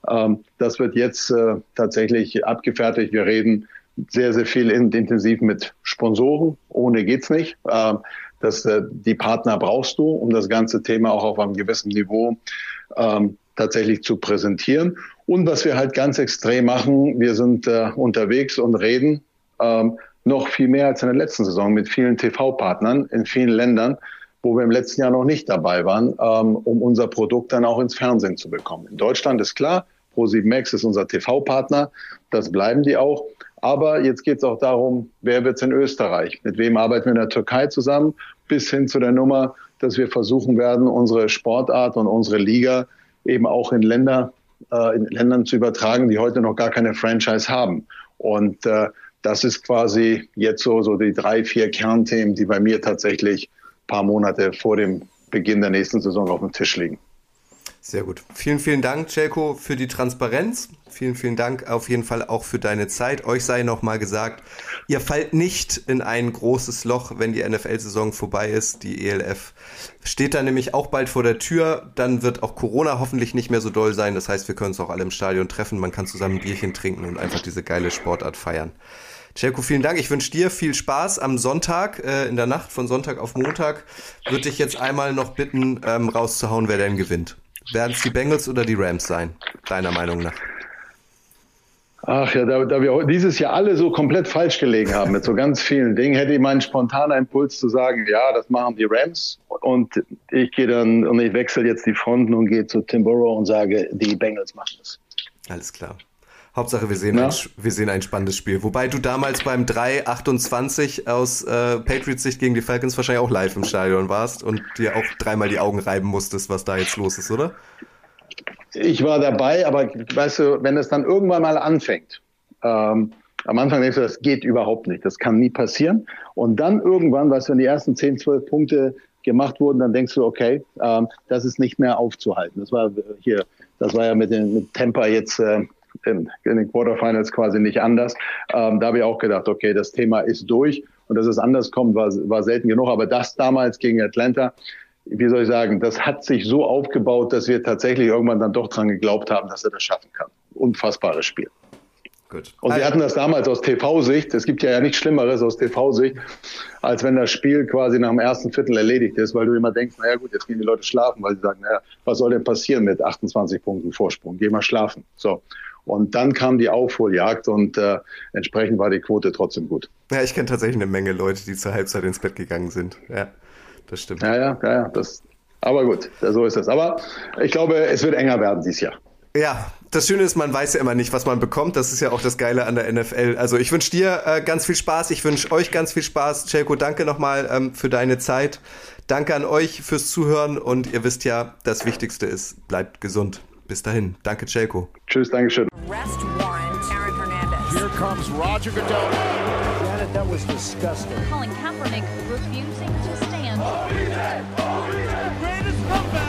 Ähm, das wird jetzt äh, tatsächlich abgefertigt. Wir reden sehr, sehr viel in, intensiv mit Sponsoren. Ohne geht's nicht. Ähm, das, äh, die Partner brauchst du, um das ganze Thema auch auf einem gewissen Niveau ähm, tatsächlich zu präsentieren. Und was wir halt ganz extrem machen, wir sind äh, unterwegs und reden ähm, noch viel mehr als in der letzten Saison mit vielen TV-Partnern in vielen Ländern, wo wir im letzten Jahr noch nicht dabei waren, ähm, um unser Produkt dann auch ins Fernsehen zu bekommen. In Deutschland ist klar, Pro7 Max ist unser TV-Partner, das bleiben die auch. Aber jetzt geht es auch darum, wer wird es in Österreich? Mit wem arbeiten wir in der Türkei zusammen? Bis hin zu der Nummer, dass wir versuchen werden, unsere Sportart und unsere Liga eben auch in Länder, äh, in Ländern zu übertragen, die heute noch gar keine Franchise haben. Und äh, das ist quasi jetzt so, so die drei, vier Kernthemen, die bei mir tatsächlich paar Monate vor dem Beginn der nächsten Saison auf dem Tisch liegen. Sehr gut. Vielen, vielen Dank, Celko, für die Transparenz. Vielen, vielen Dank auf jeden Fall auch für deine Zeit. Euch sei nochmal gesagt, ihr fallt nicht in ein großes Loch, wenn die NFL-Saison vorbei ist. Die ELF steht da nämlich auch bald vor der Tür. Dann wird auch Corona hoffentlich nicht mehr so doll sein. Das heißt, wir können uns auch alle im Stadion treffen. Man kann zusammen ein Bierchen trinken und einfach diese geile Sportart feiern. Celko, vielen Dank. Ich wünsche dir viel Spaß am Sonntag, äh, in der Nacht von Sonntag auf Montag. Würde dich jetzt einmal noch bitten, ähm, rauszuhauen, wer denn gewinnt. Werden es die Bengals oder die Rams sein, deiner Meinung nach? Ach ja, da, da wir dieses Jahr alle so komplett falsch gelegen haben mit so ganz vielen Dingen, hätte ich meinen spontanen Impuls zu sagen, ja, das machen die Rams und ich gehe dann und ich wechsle jetzt die Fronten und gehe zu Tim Burrow und sage, die Bengals machen das. Alles klar. Hauptsache, wir sehen, ein, wir sehen ein spannendes Spiel. Wobei du damals beim 3-28 aus äh, Patriots Sicht gegen die Falcons wahrscheinlich auch live im Stadion warst und dir auch dreimal die Augen reiben musstest, was da jetzt los ist, oder? Ich war dabei, aber weißt du, wenn es dann irgendwann mal anfängt, ähm, am Anfang denkst du, das geht überhaupt nicht, das kann nie passieren. Und dann irgendwann, weißt du, wenn die ersten 10, 12 Punkte gemacht wurden, dann denkst du, okay, ähm, das ist nicht mehr aufzuhalten. Das war hier, das war ja mit, den, mit Temper jetzt äh, in, in den Quarterfinals quasi nicht anders. Ähm, da habe ich auch gedacht, okay, das Thema ist durch und dass es anders kommt, war, war selten genug. Aber das damals gegen Atlanta, wie soll ich sagen, das hat sich so aufgebaut, dass wir tatsächlich irgendwann dann doch dran geglaubt haben, dass er das schaffen kann. Unfassbares Spiel. Gut. Und wir hatten das damals aus TV-Sicht. Es gibt ja, ja nichts Schlimmeres aus TV-Sicht, als wenn das Spiel quasi nach dem ersten Viertel erledigt ist, weil du immer denkst, naja gut, jetzt gehen die Leute schlafen, weil sie sagen, naja, was soll denn passieren mit 28 Punkten Vorsprung? Geh mal schlafen. So. Und dann kam die Aufholjagd und äh, entsprechend war die Quote trotzdem gut. Ja, ich kenne tatsächlich eine Menge Leute, die zur Halbzeit ins Bett gegangen sind. Ja, das stimmt. Ja, ja, ja, das. Aber gut, so ist es. Aber ich glaube, es wird enger werden dieses Jahr. Ja, das Schöne ist, man weiß ja immer nicht, was man bekommt. Das ist ja auch das Geile an der NFL. Also ich wünsche dir äh, ganz viel Spaß. Ich wünsche euch ganz viel Spaß. Celko, danke nochmal ähm, für deine Zeit. Danke an euch fürs Zuhören und ihr wisst ja, das Wichtigste ist, bleibt gesund. Bis dahin. Danke, Celko. Tschüss, Dankeschön. Arrest warrant, Aaron Hernandez. Here comes Roger Goodell. Janet, that was disgusting. Colin Kaepernick refusing to stand. Greatest comeback.